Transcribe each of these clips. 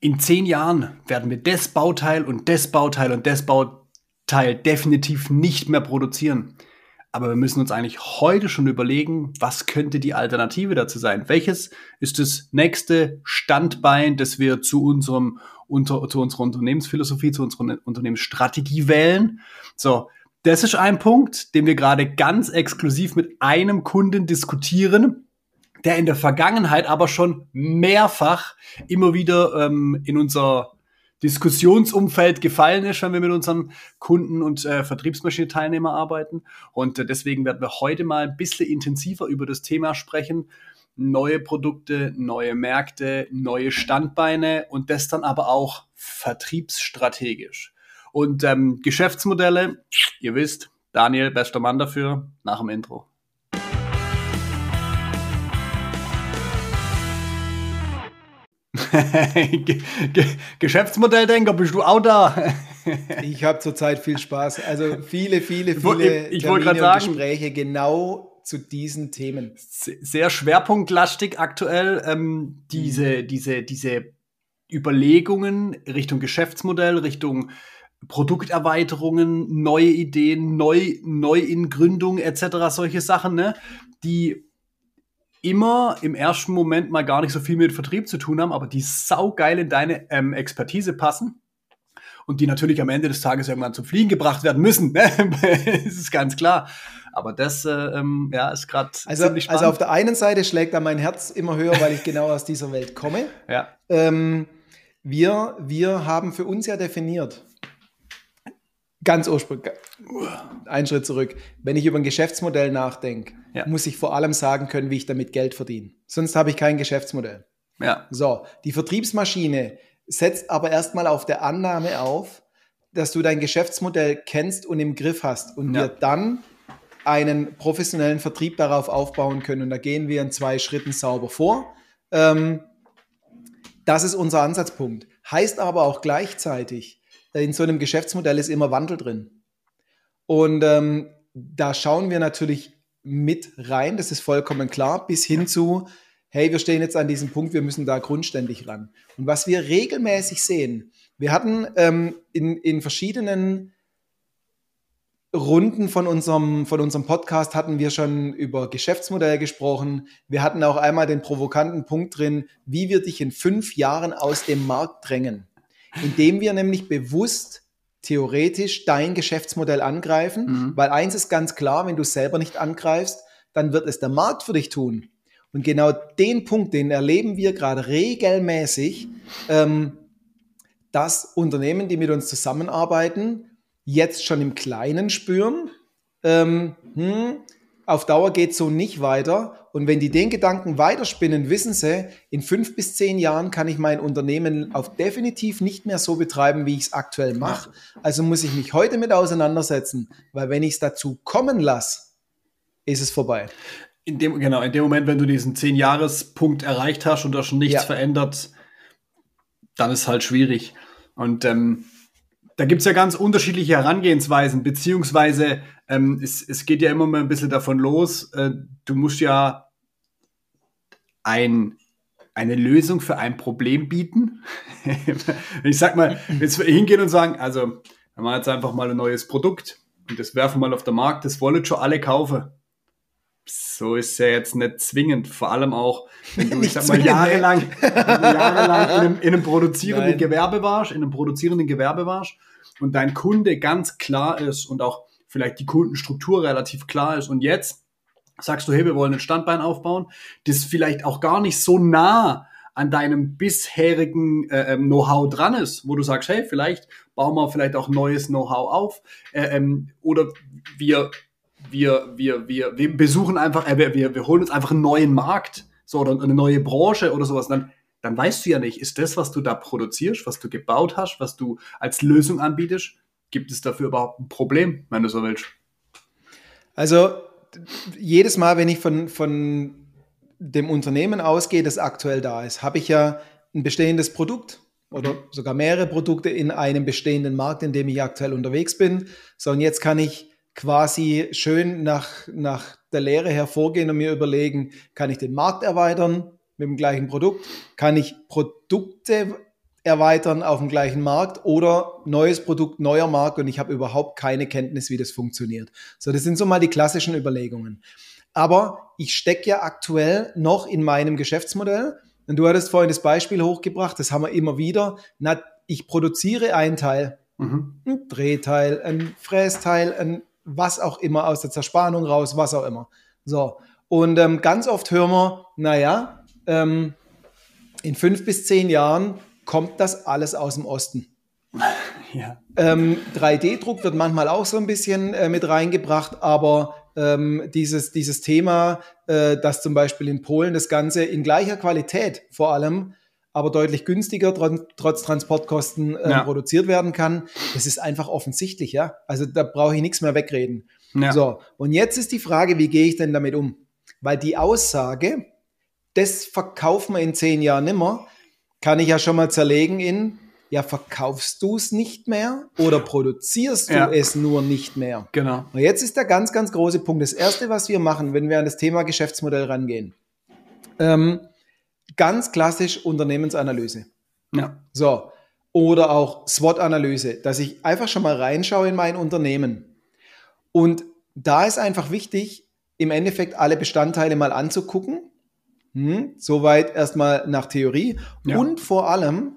in zehn Jahren werden wir das Bauteil und das Bauteil und das Bauteil definitiv nicht mehr produzieren. Aber wir müssen uns eigentlich heute schon überlegen, was könnte die Alternative dazu sein? Welches ist das nächste Standbein, das wir zu unserem, unter, zu unserer Unternehmensphilosophie, zu unserer Unternehmensstrategie wählen? So. Das ist ein Punkt, den wir gerade ganz exklusiv mit einem Kunden diskutieren, der in der Vergangenheit aber schon mehrfach immer wieder ähm, in unser Diskussionsumfeld gefallen ist, wenn wir mit unseren Kunden und äh, Vertriebsmaschine-Teilnehmer arbeiten. Und äh, deswegen werden wir heute mal ein bisschen intensiver über das Thema sprechen. Neue Produkte, neue Märkte, neue Standbeine und das dann aber auch vertriebsstrategisch. Und ähm, Geschäftsmodelle, ihr wisst, Daniel, bester Mann dafür, nach dem Intro. Geschäftsmodelldenker, bist du auch da? ich habe zurzeit viel Spaß. Also viele, viele, viele ich, ich Termine sagen, Gespräche genau zu diesen Themen. Sehr schwerpunktlastig aktuell. Ähm, diese, mhm. diese, diese Überlegungen Richtung Geschäftsmodell, Richtung Produkterweiterungen, neue Ideen, neu, Neuingründung etc., solche Sachen, ne? die immer im ersten Moment mal gar nicht so viel mit Vertrieb zu tun haben, aber die saugeil in deine ähm, Expertise passen und die natürlich am Ende des Tages irgendwann zum Fliegen gebracht werden müssen. Ne? das ist ganz klar. Aber das äh, ähm, ja, ist gerade also, ziemlich spannend. Also auf der einen Seite schlägt da mein Herz immer höher, weil ich genau aus dieser Welt komme. Ja. Ähm, wir, wir haben für uns ja definiert, ganz ursprünglich, einen Schritt zurück, wenn ich über ein Geschäftsmodell nachdenke, ja. muss ich vor allem sagen können, wie ich damit Geld verdiene. Sonst habe ich kein Geschäftsmodell. Ja. So, die Vertriebsmaschine setzt aber erstmal auf der Annahme auf, dass du dein Geschäftsmodell kennst und im Griff hast und ja. wir dann einen professionellen Vertrieb darauf aufbauen können. Und da gehen wir in zwei Schritten sauber vor. Ähm, das ist unser Ansatzpunkt. Heißt aber auch gleichzeitig, in so einem Geschäftsmodell ist immer Wandel drin. Und ähm, da schauen wir natürlich mit rein, das ist vollkommen klar, bis hin zu, hey, wir stehen jetzt an diesem Punkt, wir müssen da grundständig ran. Und was wir regelmäßig sehen, wir hatten ähm, in, in verschiedenen Runden von unserem, von unserem Podcast hatten wir schon über Geschäftsmodelle gesprochen. Wir hatten auch einmal den provokanten Punkt drin, wie wir dich in fünf Jahren aus dem Markt drängen. Indem wir nämlich bewusst theoretisch dein Geschäftsmodell angreifen, mhm. weil eins ist ganz klar, wenn du es selber nicht angreifst, dann wird es der Markt für dich tun. Und genau den Punkt, den erleben wir gerade regelmäßig, ähm, dass Unternehmen, die mit uns zusammenarbeiten, jetzt schon im Kleinen spüren, ähm, hm, auf Dauer geht so nicht weiter. Und wenn die den Gedanken weiterspinnen, wissen sie, in fünf bis zehn Jahren kann ich mein Unternehmen auf definitiv nicht mehr so betreiben, wie ich es aktuell mache. Also muss ich mich heute mit auseinandersetzen, weil wenn ich es dazu kommen lasse, ist es vorbei. In dem, genau, in dem Moment, wenn du diesen zehn Jahrespunkt erreicht hast und da schon nichts ja. verändert, dann ist halt schwierig. Und ähm, da gibt es ja ganz unterschiedliche Herangehensweisen, beziehungsweise ähm, es, es geht ja immer mal ein bisschen davon los, äh, du musst ja ein, eine Lösung für ein Problem bieten. ich sag mal, jetzt hingehen und sagen, also, wir machen jetzt einfach mal ein neues Produkt und das werfen wir mal auf den Markt, das wollen schon alle kaufen. So ist ja jetzt nicht zwingend, vor allem auch, wenn du, ich sag mal, jahrelang, jahrelang in einem, in einem produzierenden Nein. Gewerbe warst, in einem produzierenden Gewerbe warst und dein Kunde ganz klar ist und auch vielleicht die Kundenstruktur relativ klar ist und jetzt sagst du, hey, wir wollen ein Standbein aufbauen, das vielleicht auch gar nicht so nah an deinem bisherigen äh, ähm, Know-how dran ist, wo du sagst, hey, vielleicht bauen wir vielleicht auch neues Know-how auf äh, ähm, oder wir wir, wir, wir, wir besuchen einfach, äh, wir, wir holen uns einfach einen neuen Markt, so, oder eine neue Branche oder sowas, dann, dann weißt du ja nicht, ist das, was du da produzierst, was du gebaut hast, was du als Lösung anbietest, gibt es dafür überhaupt ein Problem, wenn du so willst? Also, jedes Mal, wenn ich von, von dem Unternehmen ausgehe, das aktuell da ist, habe ich ja ein bestehendes Produkt oder sogar mehrere Produkte in einem bestehenden Markt, in dem ich aktuell unterwegs bin. So, und jetzt kann ich quasi schön nach, nach der Lehre hervorgehen und mir überlegen, kann ich den Markt erweitern mit dem gleichen Produkt? Kann ich Produkte erweitern auf dem gleichen Markt oder neues Produkt, neuer Markt und ich habe überhaupt keine Kenntnis, wie das funktioniert. So, das sind so mal die klassischen Überlegungen. Aber ich stecke ja aktuell noch in meinem Geschäftsmodell. Und du hattest vorhin das Beispiel hochgebracht, das haben wir immer wieder. Na, ich produziere ein Teil, mhm. ein Drehteil, ein Frästeil, ein was auch immer aus der Zerspannung raus, was auch immer. So. Und ähm, ganz oft hören wir, naja, ähm, in fünf bis zehn Jahren kommt das alles aus dem Osten. Ja. Ähm, 3D-Druck wird manchmal auch so ein bisschen äh, mit reingebracht, aber ähm, dieses, dieses Thema, äh, dass zum Beispiel in Polen das Ganze in gleicher Qualität vor allem, aber deutlich günstiger tr trotz Transportkosten äh, ja. produziert werden kann, das ist einfach offensichtlich, ja. Also da brauche ich nichts mehr wegreden. Ja. So, und jetzt ist die Frage, wie gehe ich denn damit um? Weil die Aussage, das verkaufen wir in zehn Jahren nimmer, kann ich ja schon mal zerlegen in, ja, verkaufst du es nicht mehr oder produzierst du ja. es nur nicht mehr? Genau. Und jetzt ist der ganz, ganz große Punkt. Das Erste, was wir machen, wenn wir an das Thema Geschäftsmodell rangehen, ähm, ganz klassisch Unternehmensanalyse. Ja. So. Oder auch SWOT-Analyse, dass ich einfach schon mal reinschaue in mein Unternehmen. Und da ist einfach wichtig, im Endeffekt alle Bestandteile mal anzugucken hm, soweit erstmal nach Theorie. Ja. Und vor allem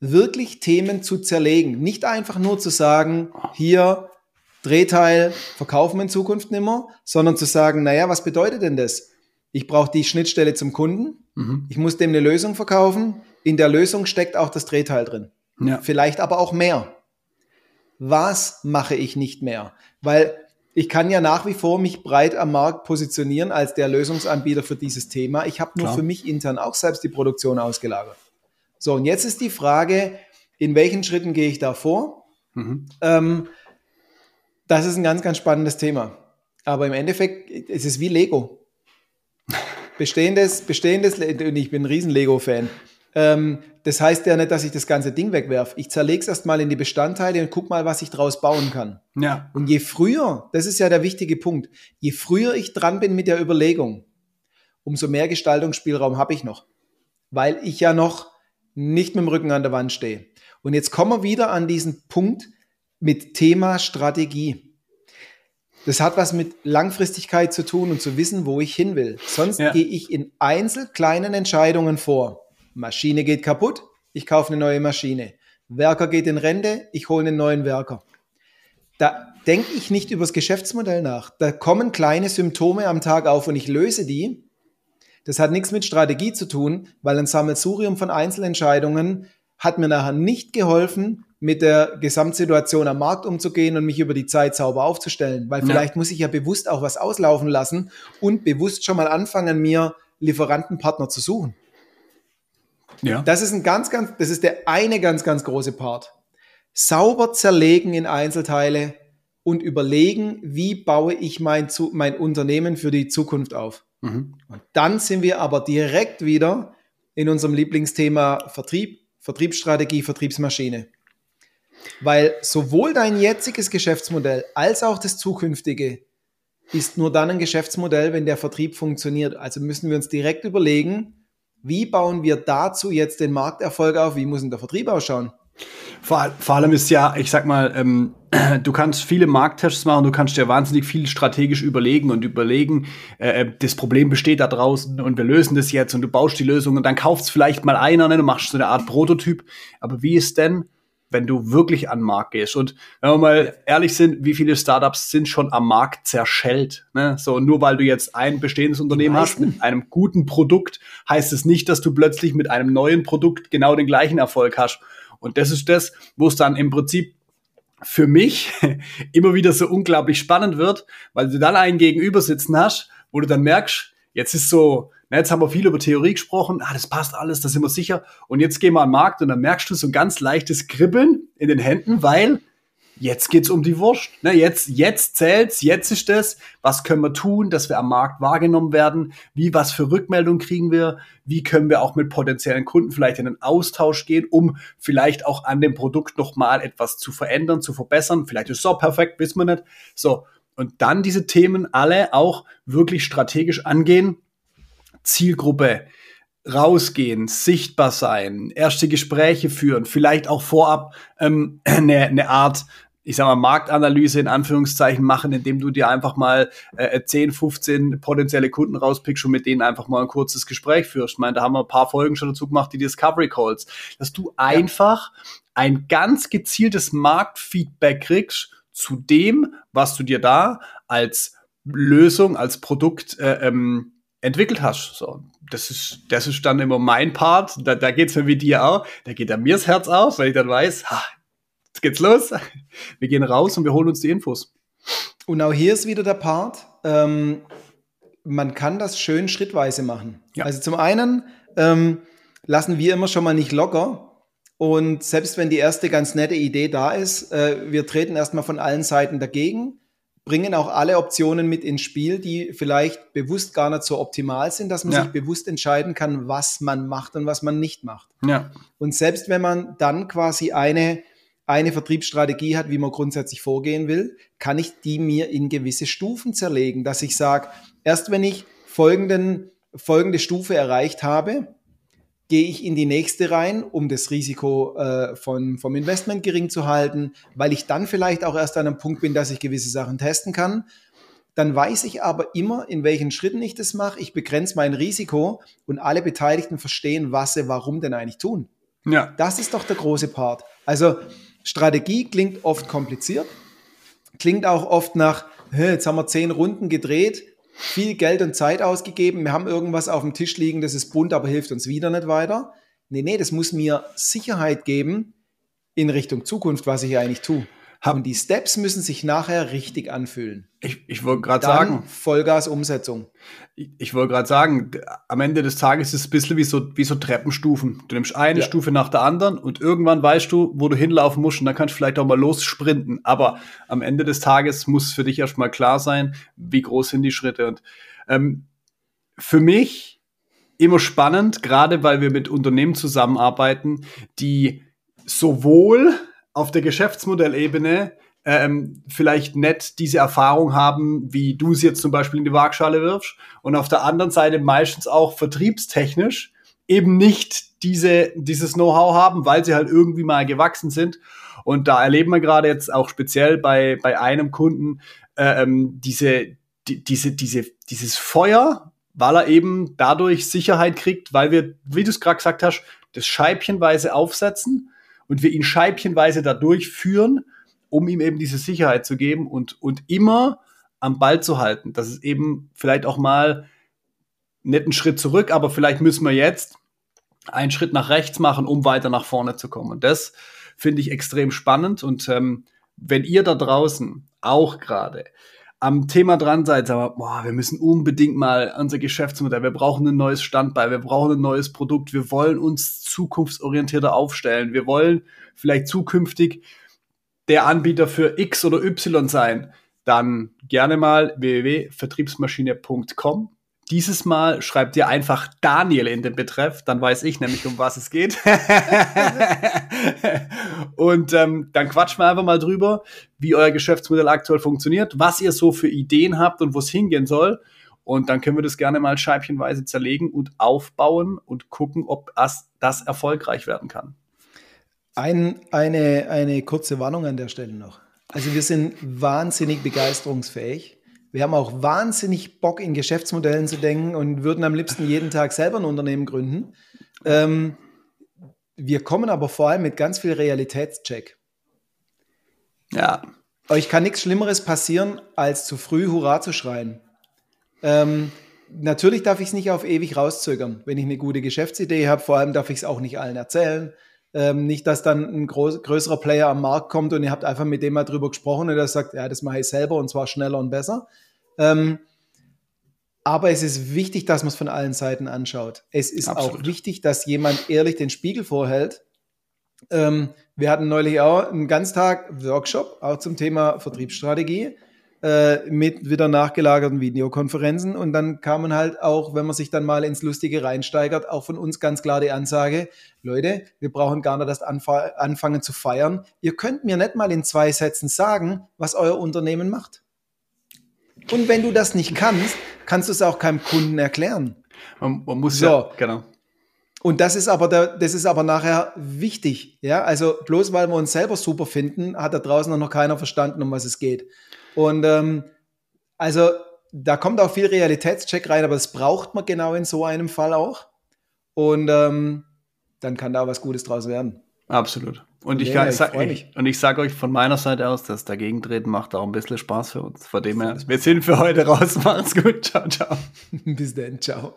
wirklich Themen zu zerlegen. Nicht einfach nur zu sagen, hier Drehteil verkaufen wir in Zukunft nimmer, sondern zu sagen, naja, was bedeutet denn das? Ich brauche die Schnittstelle zum Kunden, mhm. ich muss dem eine Lösung verkaufen, in der Lösung steckt auch das Drehteil drin. Ja. Vielleicht aber auch mehr. Was mache ich nicht mehr? Weil ich kann ja nach wie vor mich breit am Markt positionieren als der Lösungsanbieter für dieses Thema. Ich habe nur Klar. für mich intern auch selbst die Produktion ausgelagert. So, und jetzt ist die Frage, in welchen Schritten gehe ich da vor? Mhm. Ähm, das ist ein ganz, ganz spannendes Thema. Aber im Endeffekt ist es wie Lego. Bestehendes, bestehendes, und ich bin ein riesen Lego-Fan. Ähm, das heißt ja nicht, dass ich das ganze Ding wegwerfe. Ich zerlege es erstmal in die Bestandteile und guck mal, was ich draus bauen kann. Ja. Und je früher, das ist ja der wichtige Punkt, je früher ich dran bin mit der Überlegung, umso mehr Gestaltungsspielraum habe ich noch. Weil ich ja noch nicht mit dem Rücken an der Wand stehe. Und jetzt kommen wir wieder an diesen Punkt mit Thema Strategie. Das hat was mit Langfristigkeit zu tun und zu wissen, wo ich hin will. Sonst ja. gehe ich in einzelkleinen Entscheidungen vor. Maschine geht kaputt, ich kaufe eine neue Maschine. Werker geht in Rente, ich hole einen neuen Werker. Da denke ich nicht über das Geschäftsmodell nach. Da kommen kleine Symptome am Tag auf und ich löse die. Das hat nichts mit Strategie zu tun, weil ein Sammelsurium von Einzelentscheidungen hat mir nachher nicht geholfen, mit der Gesamtsituation am Markt umzugehen und mich über die Zeit sauber aufzustellen. Weil vielleicht ja. muss ich ja bewusst auch was auslaufen lassen und bewusst schon mal anfangen, mir Lieferantenpartner zu suchen. Ja. Das ist ein ganz, ganz, das ist der eine ganz, ganz große Part. Sauber zerlegen in Einzelteile und überlegen, wie baue ich mein, mein Unternehmen für die Zukunft auf. Mhm. Und dann sind wir aber direkt wieder in unserem Lieblingsthema Vertrieb, Vertriebsstrategie, Vertriebsmaschine. Weil sowohl dein jetziges Geschäftsmodell als auch das zukünftige ist nur dann ein Geschäftsmodell, wenn der Vertrieb funktioniert. Also müssen wir uns direkt überlegen, wie bauen wir dazu jetzt den Markterfolg auf? Wie muss denn der Vertrieb ausschauen? Vor, vor allem ist ja, ich sag mal, ähm, du kannst viele Markttests machen, du kannst dir wahnsinnig viel strategisch überlegen und überlegen, äh, äh, das Problem besteht da draußen und wir lösen das jetzt und du baust die Lösung und dann kaufst vielleicht mal einer, ne, du machst so eine Art Prototyp. Aber wie ist denn, wenn du wirklich an den Markt gehst. Und wenn wir mal ehrlich sind, wie viele Startups sind schon am Markt zerschellt? Ne? So, nur weil du jetzt ein bestehendes Unternehmen hast mit einem guten Produkt, heißt es nicht, dass du plötzlich mit einem neuen Produkt genau den gleichen Erfolg hast. Und das ist das, wo es dann im Prinzip für mich immer wieder so unglaublich spannend wird, weil du dann einen Gegenüber sitzen hast, wo du dann merkst, jetzt ist so, jetzt haben wir viel über Theorie gesprochen, ah, das passt alles, da sind wir sicher. Und jetzt gehen wir den Markt und dann merkst du so ein ganz leichtes Kribbeln in den Händen, weil jetzt geht's um die Wurst. Ne, jetzt, jetzt zählt's, jetzt ist das. Was können wir tun, dass wir am Markt wahrgenommen werden? Wie, was für Rückmeldungen kriegen wir? Wie können wir auch mit potenziellen Kunden vielleicht in den Austausch gehen, um vielleicht auch an dem Produkt nochmal etwas zu verändern, zu verbessern? Vielleicht ist es auch perfekt, wissen wir nicht. So. Und dann diese Themen alle auch wirklich strategisch angehen Zielgruppe, rausgehen, sichtbar sein, erste Gespräche führen, vielleicht auch vorab ähm, eine, eine Art ich sag mal, Marktanalyse in Anführungszeichen machen, indem du dir einfach mal äh, 10, 15 potenzielle Kunden rauspickst und mit denen einfach mal ein kurzes Gespräch führst. Ich meine, da haben wir ein paar Folgen schon dazu gemacht, die Discovery Calls, dass du einfach ein ganz gezieltes Marktfeedback kriegst zu dem, was du dir da als Lösung, als Produkt äh, ähm, entwickelt hast. So, das ist, das ist dann immer mein Part. Da, da geht's mir wie dir auch. Da geht dann mir das Herz auf, weil ich dann weiß, ha, jetzt geht's los. Wir gehen raus und wir holen uns die Infos. Und auch hier ist wieder der Part, ähm, man kann das schön schrittweise machen. Ja. Also zum einen ähm, lassen wir immer schon mal nicht locker. Und selbst wenn die erste ganz nette Idee da ist, äh, wir treten erstmal von allen Seiten dagegen, bringen auch alle Optionen mit ins Spiel, die vielleicht bewusst gar nicht so optimal sind, dass man ja. sich bewusst entscheiden kann, was man macht und was man nicht macht. Ja. Und selbst wenn man dann quasi eine eine Vertriebsstrategie hat, wie man grundsätzlich vorgehen will, kann ich die mir in gewisse Stufen zerlegen, dass ich sage, erst wenn ich folgenden, folgende Stufe erreicht habe, gehe ich in die nächste rein, um das Risiko äh, von, vom Investment gering zu halten, weil ich dann vielleicht auch erst an einem Punkt bin, dass ich gewisse Sachen testen kann. Dann weiß ich aber immer, in welchen Schritten ich das mache. Ich begrenze mein Risiko und alle Beteiligten verstehen, was sie warum denn eigentlich tun. Ja. Das ist doch der große Part. Also Strategie klingt oft kompliziert, klingt auch oft nach, jetzt haben wir zehn Runden gedreht, viel Geld und Zeit ausgegeben, wir haben irgendwas auf dem Tisch liegen, das ist bunt, aber hilft uns wieder nicht weiter. Nee, nee, das muss mir Sicherheit geben in Richtung Zukunft, was ich eigentlich tue. Und die Steps müssen sich nachher richtig anfühlen. Ich, ich wollte gerade sagen. Vollgas-Umsetzung. Ich, ich wollte gerade sagen, am Ende des Tages ist es ein bisschen wie so, wie so Treppenstufen. Du nimmst eine ja. Stufe nach der anderen und irgendwann weißt du, wo du hinlaufen musst und dann kannst du vielleicht auch mal lossprinten. Aber am Ende des Tages muss für dich erstmal klar sein, wie groß sind die Schritte. Und ähm, für mich immer spannend, gerade weil wir mit Unternehmen zusammenarbeiten, die sowohl auf der Geschäftsmodellebene ähm, vielleicht nicht diese Erfahrung haben, wie du es jetzt zum Beispiel in die Waagschale wirfst und auf der anderen Seite meistens auch vertriebstechnisch eben nicht diese, dieses Know-how haben, weil sie halt irgendwie mal gewachsen sind. Und da erleben wir gerade jetzt auch speziell bei, bei einem Kunden äh, ähm, diese, die, diese, diese, dieses Feuer, weil er eben dadurch Sicherheit kriegt, weil wir, wie du es gerade gesagt hast, das scheibchenweise aufsetzen und wir ihn scheibchenweise da durchführen, um ihm eben diese Sicherheit zu geben und, und immer am Ball zu halten. Das ist eben vielleicht auch mal nicht ein Schritt zurück, aber vielleicht müssen wir jetzt einen Schritt nach rechts machen, um weiter nach vorne zu kommen. Und das finde ich extrem spannend. Und ähm, wenn ihr da draußen auch gerade am Thema dran seid, aber boah, wir müssen unbedingt mal unser Geschäftsmodell, wir brauchen ein neues Standbein, wir brauchen ein neues Produkt, wir wollen uns zukunftsorientierter aufstellen, wir wollen vielleicht zukünftig der Anbieter für X oder Y sein, dann gerne mal www.vertriebsmaschine.com dieses Mal schreibt ihr einfach Daniel in den Betreff, dann weiß ich nämlich, um was es geht. und ähm, dann quatschen wir einfach mal drüber, wie euer Geschäftsmodell aktuell funktioniert, was ihr so für Ideen habt und wo es hingehen soll. Und dann können wir das gerne mal scheibchenweise zerlegen und aufbauen und gucken, ob das, das erfolgreich werden kann. Ein, eine, eine kurze Warnung an der Stelle noch. Also wir sind wahnsinnig begeisterungsfähig wir haben auch wahnsinnig Bock, in Geschäftsmodellen zu denken und würden am liebsten jeden Tag selber ein Unternehmen gründen. Ähm, wir kommen aber vor allem mit ganz viel Realitätscheck. Ja. Euch kann nichts Schlimmeres passieren, als zu früh Hurra zu schreien. Ähm, natürlich darf ich es nicht auf ewig rauszögern, wenn ich eine gute Geschäftsidee habe. Vor allem darf ich es auch nicht allen erzählen. Ähm, nicht, dass dann ein groß, größerer Player am Markt kommt und ihr habt einfach mit dem mal drüber gesprochen und er sagt, ja, das mache ich selber und zwar schneller und besser. Ähm, aber es ist wichtig, dass man es von allen Seiten anschaut. Es ist Absolut. auch wichtig, dass jemand ehrlich den Spiegel vorhält. Ähm, wir hatten neulich auch einen Ganztag-Workshop, auch zum Thema Vertriebsstrategie äh, mit wieder nachgelagerten Videokonferenzen. Und dann kamen halt auch, wenn man sich dann mal ins Lustige reinsteigert, auch von uns ganz klar die Ansage, Leute, wir brauchen gar nicht erst anfangen zu feiern. Ihr könnt mir nicht mal in zwei Sätzen sagen, was euer Unternehmen macht. Und wenn du das nicht kannst, kannst du es auch keinem Kunden erklären. Man, man muss so. ja, genau. und das ist aber der, das ist aber nachher wichtig. Ja, also bloß weil wir uns selber super finden, hat da draußen noch keiner verstanden, um was es geht. Und ähm, also da kommt auch viel Realitätscheck rein, aber das braucht man genau in so einem Fall auch. Und ähm, dann kann da was Gutes draus werden. Absolut. Und ich, ja, ich, sag, ich, und ich sage euch von meiner Seite aus, dass Dagegentreten macht auch ein bisschen Spaß für uns. Von dem her, wir sind für heute raus. Macht's gut. Ciao, ciao. Bis dann. Ciao.